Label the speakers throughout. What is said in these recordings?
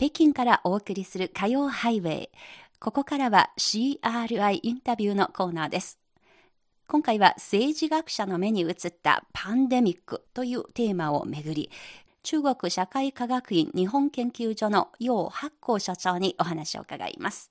Speaker 1: 北京からお送りする火曜ハイウェイ。ここからは CRI インタビューのコーナーです。今回は政治学者の目に映ったパンデミックというテーマをめぐり、中国社会科学院日本研究所の楊八甲所長にお話を伺います。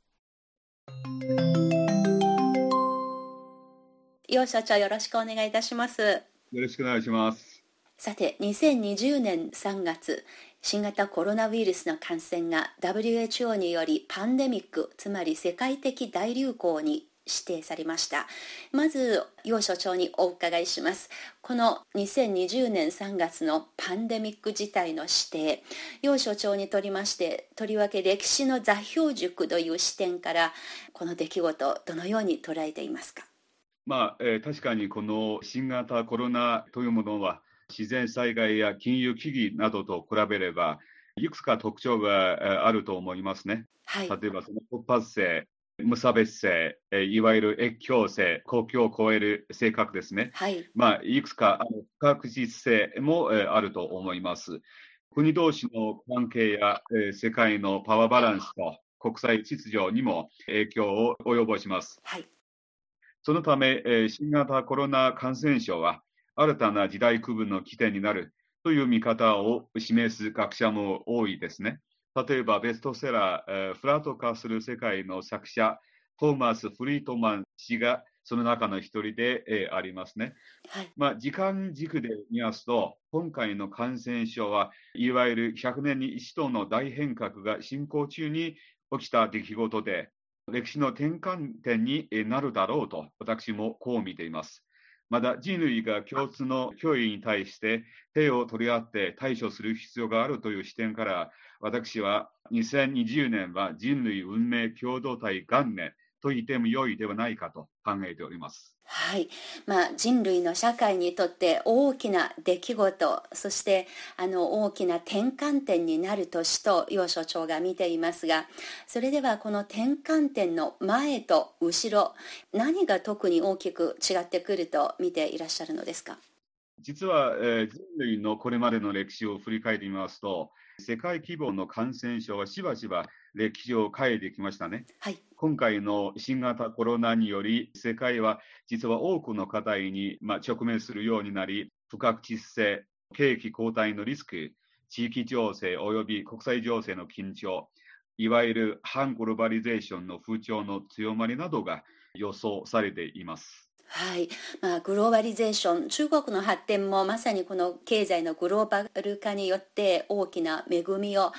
Speaker 1: 楊所長よろしくお願いいたします。よ
Speaker 2: ろしくお願いします。
Speaker 1: さて、2020年3月、新型コロナウイルスの感染が WHO によりパンデミック、つまり世界的大流行に指定されました。まず楊所長にお伺いします。この2020年3月のパンデミック事態の指定楊所長にとりましてとりわけ歴史の座標軸という視点からこの出来事どのように捉えていますか？
Speaker 2: まあ、えー、確かにこの新型コロナというものは自然災害や金融危機などと比べればいくつか特徴があると思いますね。はい、例えばその突発性、無差別性、いわゆる越境性、国境を越える性格ですね。はい。まあ、いくつか不確実性もあると思います。国同士の関係や世界のパワーバランスと国際秩序にも影響を及ぼします。はい。そのため、新型コロナ感染症は新たな時代区分の起点になるという見方を示す学者も多いですね。例えばベストセラー、フラット化する世界の作者、トーマス・フリートマン氏がその中の一人で、えー、ありますね。はい、まあ、時間軸で見ますと、今回の感染症はいわゆる100年に一度の大変革が進行中に起きた出来事で、歴史の転換点になるだろうと、私もこう見ています。また人類が共通の脅威に対して手を取り合って対処する必要があるという視点から、私は2020年は人類運命共同体元年と言っても良いではないかと考えております。
Speaker 1: はい、まあ、人類の社会にとって大きな出来事そしてあの大きな転換点になる年と楊所長が見ていますがそれではこの転換点の前と後ろ何が特に大きく違ってくると見ていらっしゃるのですか？
Speaker 2: 実は、えー、人類のこれまでの歴史を振り返ってみますと世界規模の感染症はしばしば歴史を変えてきましたね。はい、今回の新型コロナにより、世界は実は多くの課題に、まあ、直面するようになり、不確実性、景気後退のリスク、地域情勢及び国際情勢の緊張、いわゆる反グローバリゼーションの風潮の強まりなどが予想されています。
Speaker 1: はいまあ、グローバリゼーション中国の発展もまさにこの経済のグローバル化によって大きな恵みをあ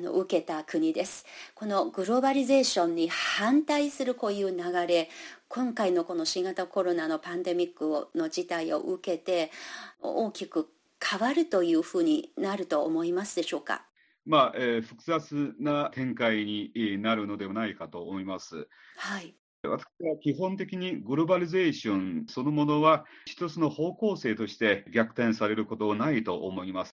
Speaker 1: の受けた国ですこのグローバリゼーションに反対するこういう流れ今回のこの新型コロナのパンデミックの事態を受けて大きく変わるというふうになると思いますでしょうか？
Speaker 2: まあえー、複雑な展開になるのではないかと思います。はい、私は基本的にグローバリゼーションそのものは一つの方向性として逆転されることはないと思います。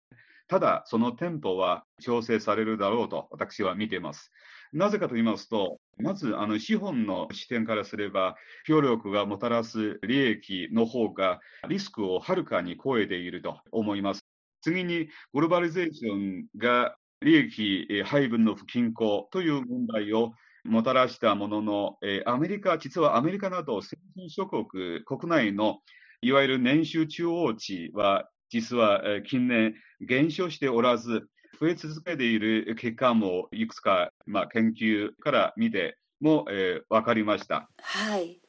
Speaker 2: ただ、そのテンポは調整されるだろうと私は見ています。なぜかと言いますと、まずあの資本の視点からすれば、協力がもたらす利益の方がリスクをはるかに超えていると思います。次に、グローバリゼーションが利益配分の不均衡という問題をもたらしたものの、えー、アメリカ、実はアメリカなど先進諸国、国内のいわゆる年収中央値は、実は、えー、近年減少しておらず、増え続けている結果もいくつか、まあ、研究から見ても、えー、分かりました。はい。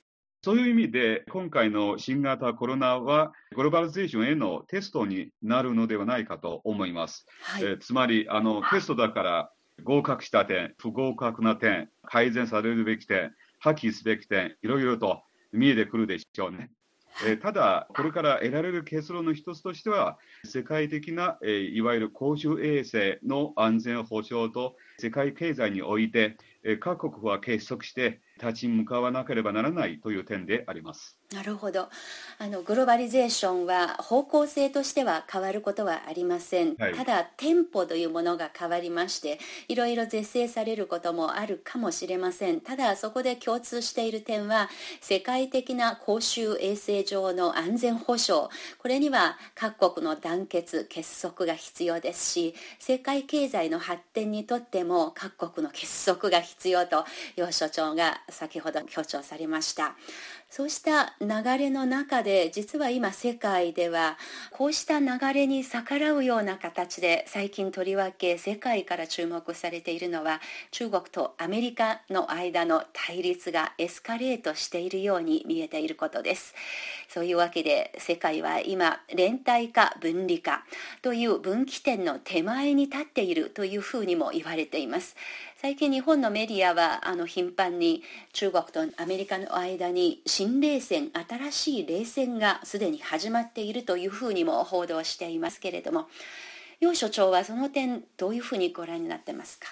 Speaker 2: そういう意味で、今回の新型コロナは、グローバリゼーションへのテストになるのではないかと思います。はい、えー、つまりあの、テストだから、合格した点、不合格な点、改善されるべき点、破棄すべき点、いろいろと見えてくるでしょうね。えただ、これから得られる結論の一つとしては、世界的な、えいわゆる公衆衛生の安全保障と世界経済において各国は結束して立ち向かわなければならないという点であります。
Speaker 1: なるほど。あのグローバリゼーションは方向性としては変わることはありません、はい、ただ店舗というものが変わりましていろいろ是正されることもあるかもしれません。ただそこで共通している点は世界的な公衆衛生上の安全保障。これには各国の団結結束が必要ですし世界経済の発展にとっても各国の結束が必要必要と楊所長が先ほど強調されました。そうした流れの中で実は今世界ではこうした流れに逆らうような形で最近とりわけ世界から注目されているのは中国とアメリカの間の対立がエスカレートしているように見えていることです。そういうわけで世界は今連帯か分離かという分岐点の手前に立っているというふうにも言われています。最近日本のメディアはあの頻繁に中国とアメリカの間に新冷戦新しい冷戦がすでに始まっているというふうにも報道していますけれども楊所長はその点どういうふうにご覧になってますか？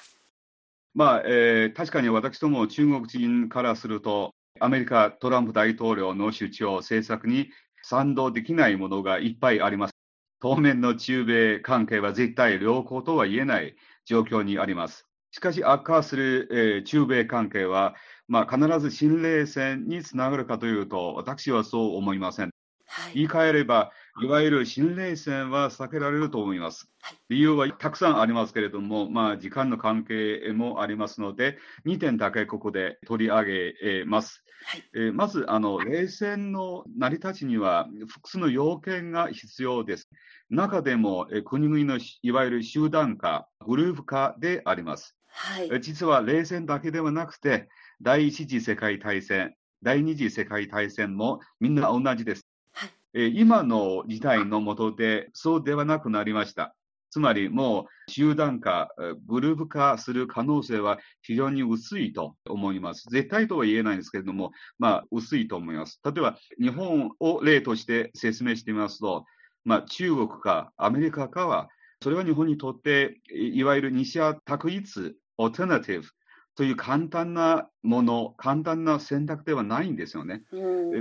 Speaker 2: まあえー、確かに私ども中国人からするとアメリカトランプ大統領の主張政策に賛同できないものがいっぱいあります。当面の中米関係は絶対良好とは言えない状況にあります。しかし悪化する、えー、中米関係は、まあ、必ず新冷戦につながるかというと、私はそう思いません。はい、言い換えれば、いわゆる新冷戦は避けられると思います。はい、理由はたくさんありますけれども、まあ、時間の関係もありますので、2点だけここで取り上げます。はい、えー、まずあの、冷戦の成り立ちには複数の要件が必要です。中でも、え国々のいわゆる集団化、グループ化であります。はい、実は冷戦だけではなくて、第一次世界大戦、第二次世界大戦もみんな同じです。はい、今の時代のもとでそうではなくなりました。つまりもう集団化、グループ化する可能性は非常に薄いと思います。絶対とは言えないんですけれども、まあ薄いと思います。例えば日本を例として説明してみますと、まあ中国かアメリカかは、それは日本にとっていわゆる西ア択一オルタナティブという簡単なもの、簡単な選択ではないんですよね。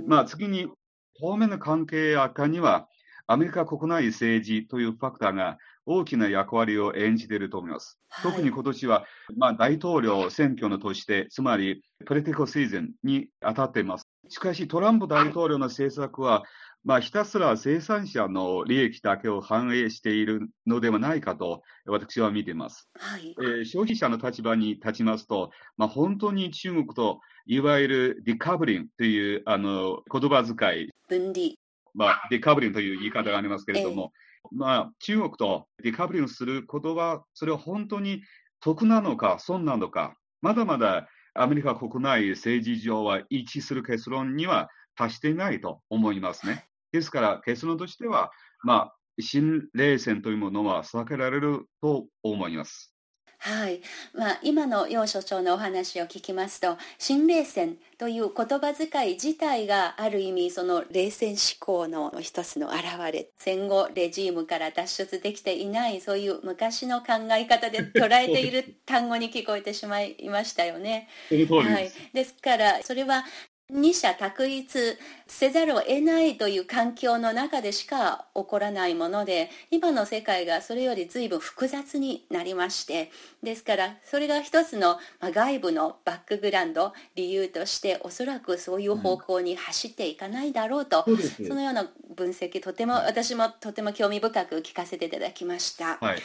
Speaker 2: まあ、次に、当面の関係悪化には、アメリカ国内政治というファクターが大きな役割を演じていると思います。はい、特に今年は、まあ、大統領選挙の年で、つまり、プレティコシーズンに当たっています。しかし、トランプ大統領の政策は、まあ、ひたすら生産者の利益だけを反映しているのではないかと私は見ています。はいえー、消費者の立場に立ちますと、まあ、本当に中国といわゆるディカブリンというあの言葉遣い、
Speaker 1: 分離、
Speaker 2: まあ、ディカブリンという言い方がありますけれども、えー、まあ、中国とディカブリンすることは、それは本当に得なのか損なのか、まだまだアメリカ国内政治上は一致する結論には達していないと思いますね。ですから、結論としては、まあ、新冷戦というものは避けられると思います。
Speaker 1: はいまあ、今の楊所長のお話を聞きますと新冷戦という言葉遣い自体がある意味その冷戦思考の一つの表れ戦後レジームから脱出できていないそういう昔の考え方で捉えている単語に聞こえてしまいましたよね。はい、ですからそれは二者択一せざるを得ないという環境の中でしか起こらないもので今の世界がそれより随分複雑になりましてですからそれが一つの外部のバックグラウンド理由としておそらくそういう方向に走っていかないだろうと、うん、そのような分析とても私もとても興味深く聞かせていただきました。はい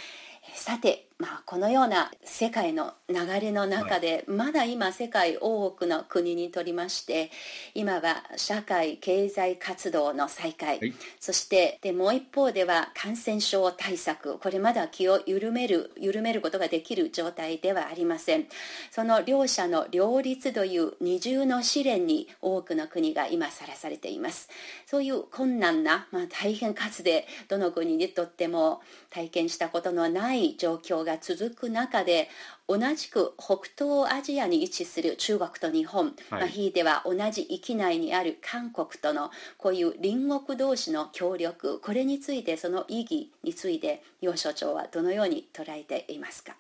Speaker 1: さて、まあ、このような世界の流れの中で、まだ今世界多くの国にとりまして今は社会経済活動の再開、はい、そしてでもう一方では感染症対策これまだ気を緩める緩めることができる状態ではありません。その両者の両立という二重の試練に多くの国が今さらされています。そういう困難な、まあ、大変かつでどの国にとっても体験したことのない状況が続く中で同じく北東アジアに位置する中国と日本、はい、まあ、ひいては同じ域内にある韓国とのこういう隣国同士の協力。これについてその意義について楊所長はどのように捉えていますか？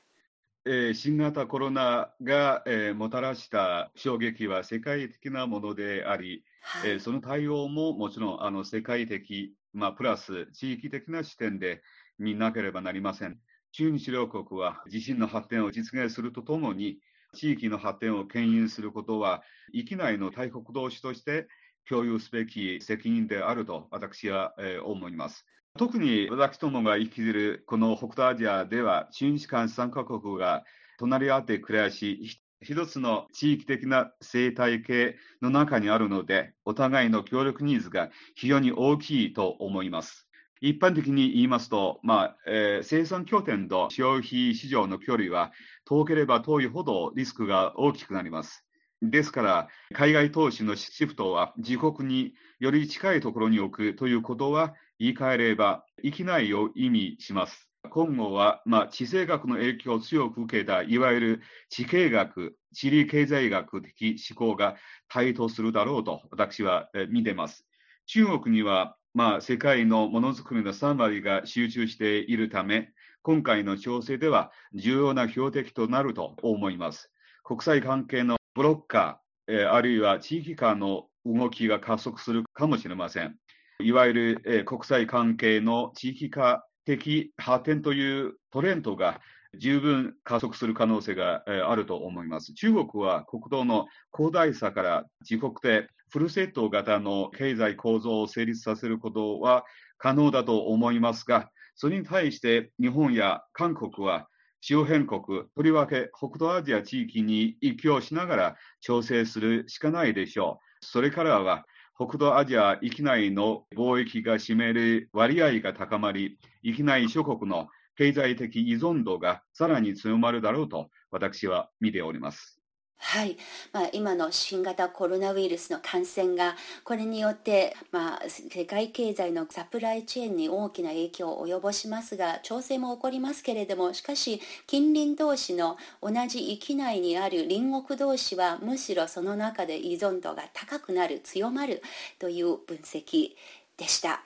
Speaker 2: えー、新型コロナが、えー、もたらした衝撃は世界的なものであり、はい、えー、その対応ももちろんあの世界的、まあ、プラス地域的な視点で見なければなりません。中日両国は自身の発展を実現するとともに、地域の発展を牽引することは、域内の大国同士として共有すべき責任であると私は、え、思います。特に私どもが生きるこの北東アジアでは、中日韓3カ国が隣り合って暮らし、一つの地域的な生態系の中にあるので、お互いの協力ニーズが非常に大きいと思います。一般的に言いますと、まあえー、生産拠点と消費市場の距離は遠ければ遠いほどリスクが大きくなります。ですから、海外投資のシフトは自国により近いところに置くということは言い換えれば、生きないを意味します。今後は、まあ、地政学の影響を強く受けた、いわゆる地形学、地理経済学的思考が台頭するだろうと私は見てます。中国には、まあ、世界のものづくりの3割が集中しているため、今回の調整では重要な標的となると思います。国際関係のブロッカーえ、あるいは地域間の動きが加速するかもしれません。いわゆる、えー、国際関係の地域化的発展というトレンドが十分加速する可能性が、えー、あると思います。中国は国土の広大さから自国でフルセット型の経済構造を成立させることは可能だと思いますが、それに対して日本や韓国は周辺国、とりわけ北東アジア地域に依拠しながら調整するしかないでしょう。それからは北東アジア域内の貿易が占める割合が高まり、域内諸国の経済的依存度がさらに強まるだろうと私は見ております。
Speaker 1: はい、まあ、今の新型コロナウイルスの感染がこれによって、まあ、世界経済のサプライチェーンに大きな影響を及ぼしますが調整も起こりますけれどもしかし近隣同士の同じ域内にある隣国同士はむしろその中で依存度が高くなる強まるという分析でした、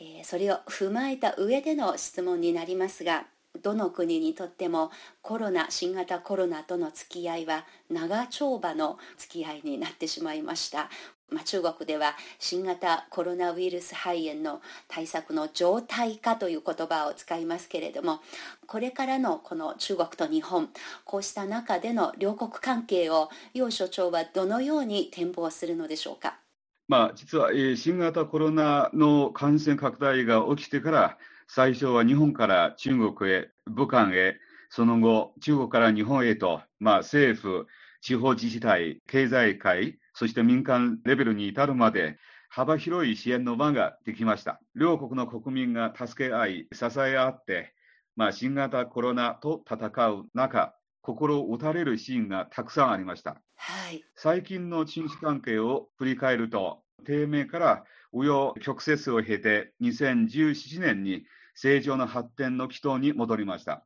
Speaker 1: えー、それを踏まえた上での質問になりますがどの国にとってもコロナ新型コロナとの付き合いは長丁場の付き合いになってしまいました、まあ、中国では新型コロナウイルス肺炎の対策の常態化という言葉を使いますけれどもこれからのこの中国と日本こうした中での両国関係を楊所長はどのように展望するのでしょうか？
Speaker 2: まあ、実は、えー、新型コロナの感染拡大が起きてから最初は日本から中国へ、武漢へ、その後、中国から日本へと、まあ、政府、地方自治体、経済界、そして民間レベルに至るまで、幅広い支援の場ができました。両国の国民が助け合い、支え合って、まあ、新型コロナと戦う中、心を打たれるシーンがたくさんありました。はい、最近の中日関係を振り返ると、低迷から紆余曲折を経て、2017年に正常な発展の軌道に戻りました。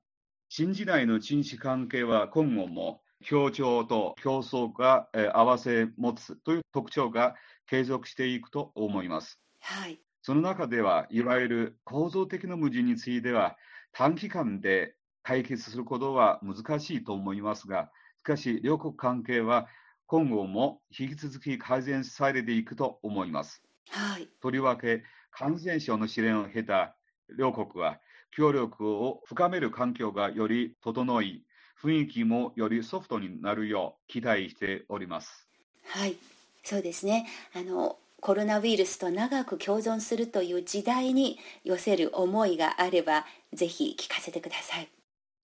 Speaker 2: 新時代の中日関係は今後も協調と競争が合わせ持つという特徴が継続していくと思います。はい、その中では、いわゆる構造的な矛盾については、短期間で解決することは難しいと思いますが、しかし、両国関係は今後も引き続き改善されていくと思います。はい、とりわけ、感染症の試練を経た両国は協力を深める環境がより整い、雰囲気もよりソフトになるよう期待しております。
Speaker 1: はい、そうですね。あのコロナウイルスと長く共存するという時代に寄せる思いがあれば、ぜひ聞かせてください。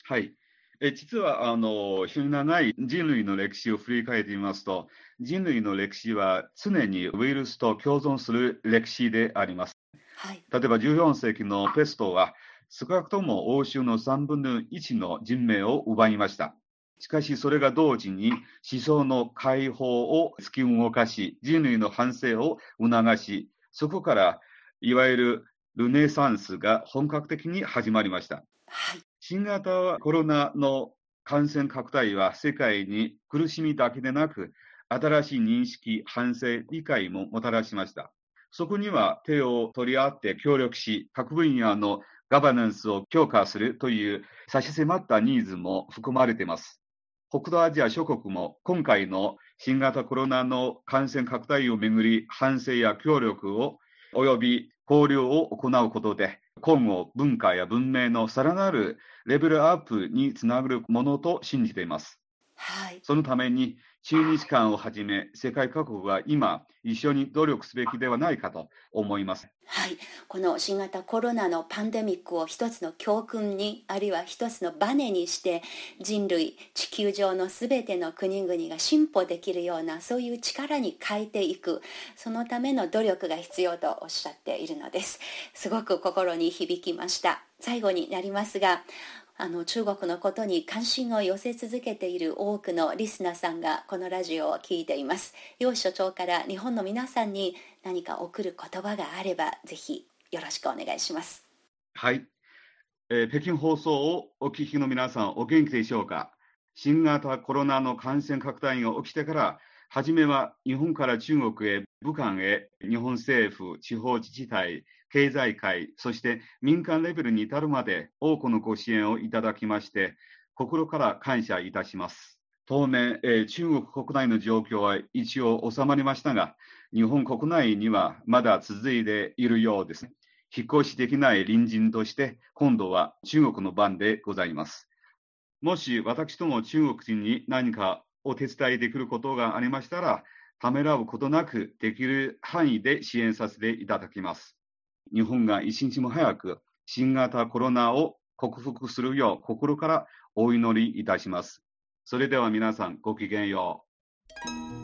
Speaker 2: はい。え実はあの非常に長い人類の歴史を振り返ってみますと、人類の歴史は常にウイルスと共存する歴史であります。はい、例えば14世紀のペストは、少なくとも欧州の3分の1の人命を奪いました。しかし、それが同時に思想の解放を突き動かし、人類の反省を促し、そこからいわゆるルネサンスが本格的に始まりました。はい、新型コロナの感染拡大は世界に苦しみだけでなく、新しい認識、反省、理解ももたらしました。そこには手を取り合って協力し、各分野のガバナンスを強化するという差し迫ったニーズも含まれています。北東アジア諸国も今回の新型コロナの感染拡大をめぐり反省や協力を及び交流を行うことで、今後文化や文明のさらなるレベルアップにつながるものと信じています。はい、そのために中日間をはじめ世界各国は今一緒に努力すべきではないかと思います。
Speaker 1: はい、この新型コロナのパンデミックを一つの教訓にあるいは一つのバネにして人類地球上のすべての国々が進歩できるようなそういう力に変えていくそのための努力が必要とおっしゃっているのです。すごく心に響きました。最後になりますがあの中国のことに関心を寄せ続けている多くのリスナーさんがこのラジオを聞いています。楊所長から日本の皆さんに何か送る言葉があればぜひよろしくお願いします。
Speaker 2: はい、えー、北京放送をお聞きの皆さんお元気でしょうか？新型コロナの感染拡大が起きてから初めは日本から中国へ武漢へ日本政府地方自治体経済界、そして民間レベルに至るまで多くのご支援をいただきまして、心から感謝いたします。当面、えー、中国国内の状況は一応収まりましたが、日本国内にはまだ続いているようです。引っ越しできない隣人として、今度は中国の番でございます。もし私とも中国人に何かお手伝いできることがありましたら、ためらうことなくできる範囲で支援させていただきます。日本が一日も早く新型コロナを克服するよう心からお祈りいたします。それでは皆さんごきげんよう。